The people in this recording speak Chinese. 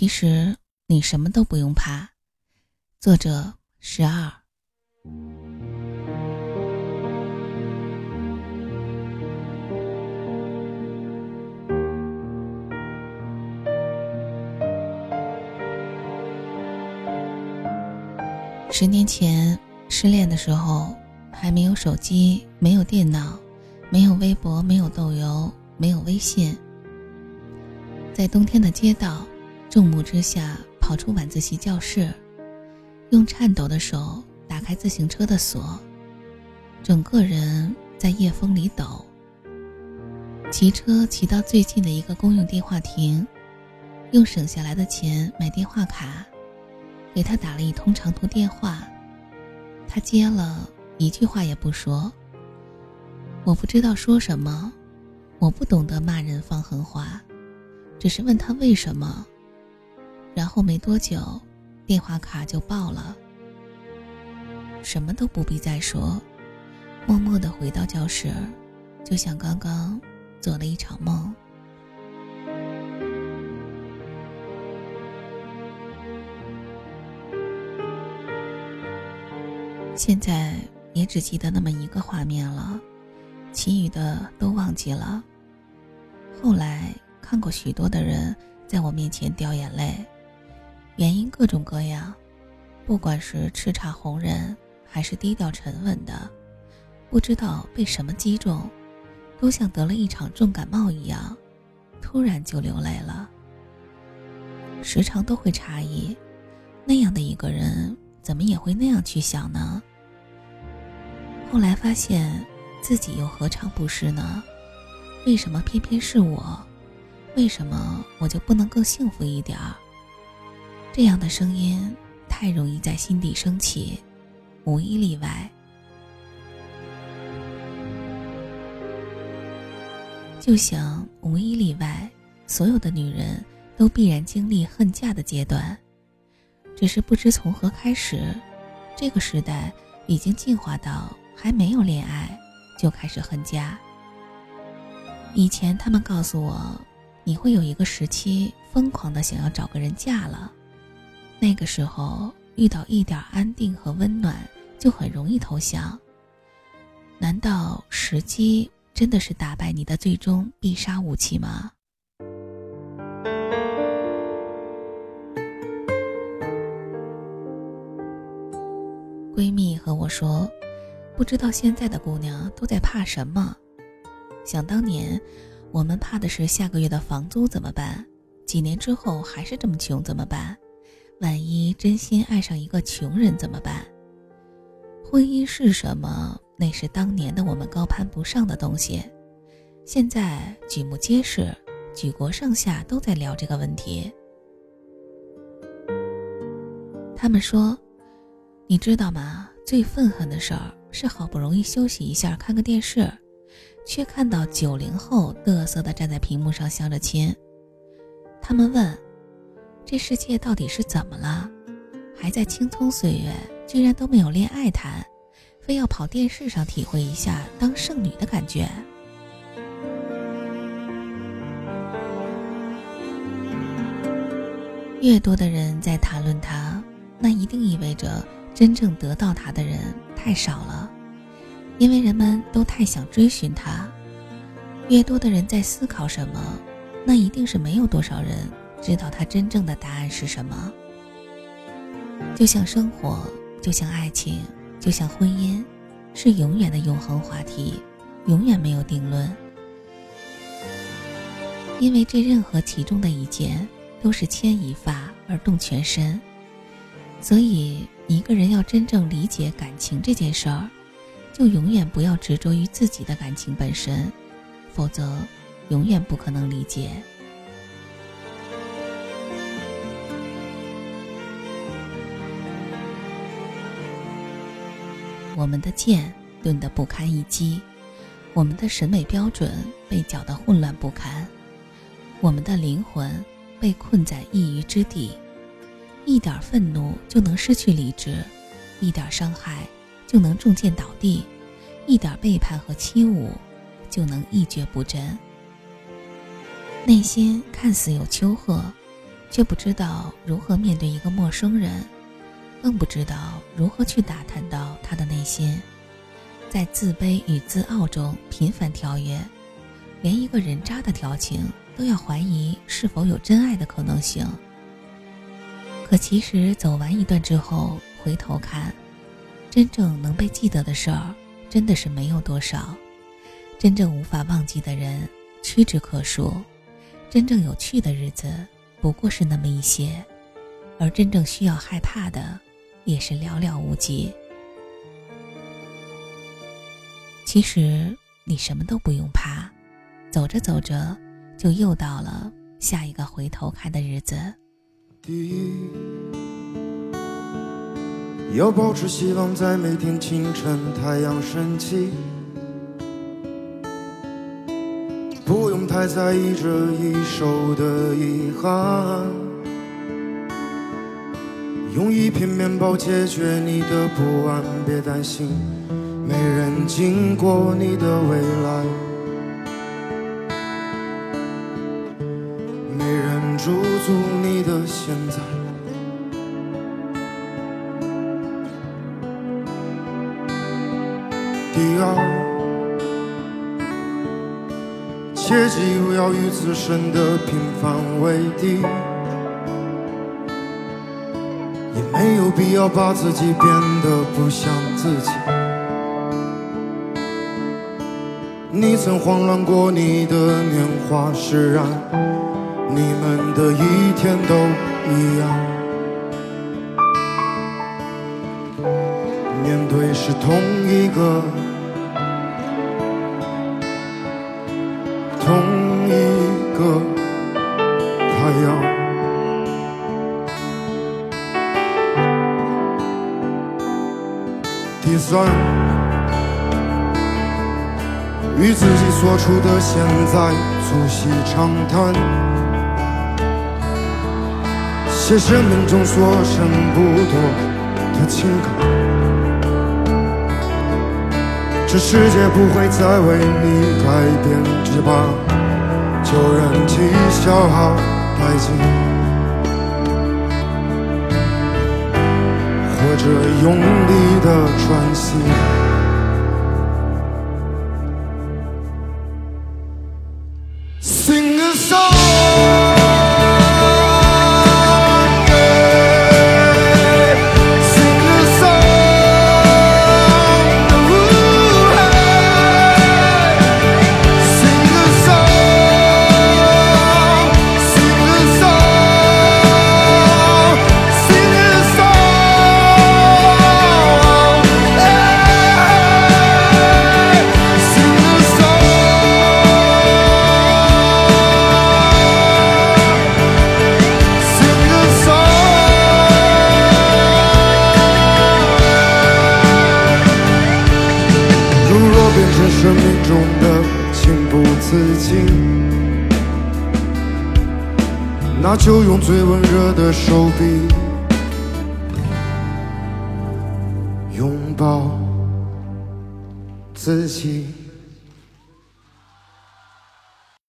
其实你什么都不用怕。作者十二。十年前失恋的时候，还没有手机，没有电脑，没有微博，没有豆油，没有微信。在冬天的街道，众目之下跑出晚自习教室，用颤抖的手打开自行车的锁，整个人在夜风里抖。骑车骑到最近的一个公用电话亭，用省下来的钱买电话卡。给他打了一通长途电话，他接了一句话也不说。我不知道说什么，我不懂得骂人放狠话，只是问他为什么。然后没多久，电话卡就爆了。什么都不必再说，默默的回到教室，就像刚刚做了一场梦。现在也只记得那么一个画面了，其余的都忘记了。后来看过许多的人在我面前掉眼泪，原因各种各样，不管是叱咤红人还是低调沉稳的，不知道被什么击中，都像得了一场重感冒一样，突然就流泪了。时常都会诧异，那样的一个人。怎么也会那样去想呢？后来发现，自己又何尝不是呢？为什么偏偏是我？为什么我就不能更幸福一点儿？这样的声音太容易在心底升起，无一例外。就像无一例外，所有的女人都必然经历恨嫁的阶段。只是不知从何开始，这个时代已经进化到还没有恋爱就开始恨嫁。以前他们告诉我，你会有一个时期疯狂的想要找个人嫁了，那个时候遇到一点安定和温暖就很容易投降。难道时机真的是打败你的最终必杀武器吗？闺蜜和我说：“不知道现在的姑娘都在怕什么。想当年，我们怕的是下个月的房租怎么办？几年之后还是这么穷怎么办？万一真心爱上一个穷人怎么办？婚姻是什么？那是当年的我们高攀不上的东西。现在举目皆是，举国上下都在聊这个问题。他们说。”你知道吗？最愤恨的事儿是好不容易休息一下看个电视，却看到九零后嘚瑟的站在屏幕上相着亲。他们问：这世界到底是怎么了？还在青葱岁月，居然都没有恋爱谈，非要跑电视上体会一下当剩女的感觉。越多的人在谈论他，那一定意味着。真正得到他的人太少了，因为人们都太想追寻他。越多的人在思考什么，那一定是没有多少人知道他真正的答案是什么。就像生活，就像爱情，就像婚姻，是永远的永恒话题，永远没有定论。因为这任何其中的一件，都是牵一发而动全身，所以。一个人要真正理解感情这件事儿，就永远不要执着于自己的感情本身，否则永远不可能理解。我们的剑钝得不堪一击，我们的审美标准被搅得混乱不堪，我们的灵魂被困在一隅之地。一点愤怒就能失去理智，一点伤害就能中箭倒地，一点背叛和欺侮就能一蹶不振。内心看似有丘壑，却不知道如何面对一个陌生人，更不知道如何去打探到他的内心，在自卑与自傲中频繁跳跃，连一个人渣的调情都要怀疑是否有真爱的可能性。可其实走完一段之后，回头看，真正能被记得的事儿，真的是没有多少。真正无法忘记的人屈指可数，真正有趣的日子不过是那么一些，而真正需要害怕的也是寥寥无几。其实你什么都不用怕，走着走着就又到了下一个回头看的日子。第一，要保持希望，在每天清晨太阳升起。不用太在意这一手的遗憾，用一片面包解决你的不安，别担心，没人经过你的未来，没人驻足你的现在。第二。切记不要与自身的平凡为敌，也没有必要把自己变得不像自己。你曾慌乱过你的年华，释然，你们的一天都一样。面对是同一个。同一个太阳。第三，与自己所处的现在促膝长谈，写生命中所剩不多的情感。这世界不会再为你改变，只把旧人气消耗殆尽，或者用力的喘息。自己，那就用最温热的手臂拥抱自己。